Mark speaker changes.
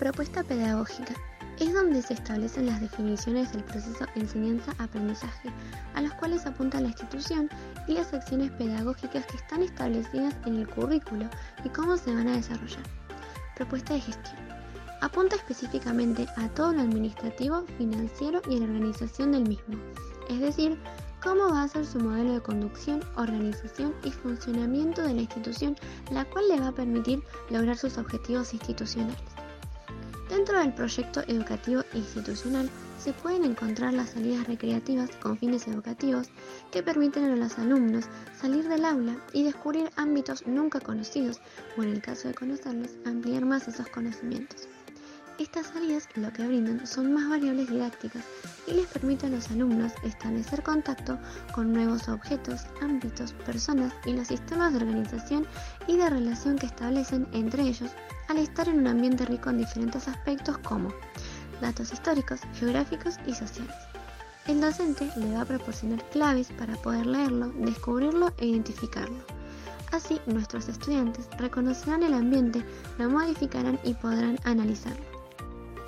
Speaker 1: Propuesta pedagógica. Es donde se establecen las definiciones del proceso enseñanza-aprendizaje, a los cuales apunta la institución y las acciones pedagógicas que están establecidas en el currículo y cómo se van a desarrollar. Propuesta de gestión. Apunta específicamente a todo lo administrativo, financiero y la organización del mismo, es decir, cómo va a ser su modelo de conducción, organización y funcionamiento de la institución, la cual le va a permitir lograr sus objetivos institucionales. Dentro del proyecto educativo institucional se pueden encontrar las salidas recreativas con fines educativos que permiten a los alumnos salir del aula y descubrir ámbitos nunca conocidos o en el caso de conocerlos ampliar más esos conocimientos. Estas salidas lo que brindan son más variables didácticas y les permiten a los alumnos establecer contacto con nuevos objetos, ámbitos, personas y los sistemas de organización y de relación que establecen entre ellos al estar en un ambiente rico en diferentes aspectos como datos históricos, geográficos y sociales. El docente le va a proporcionar claves para poder leerlo, descubrirlo e identificarlo. Así, nuestros estudiantes reconocerán el ambiente, lo modificarán y podrán analizarlo.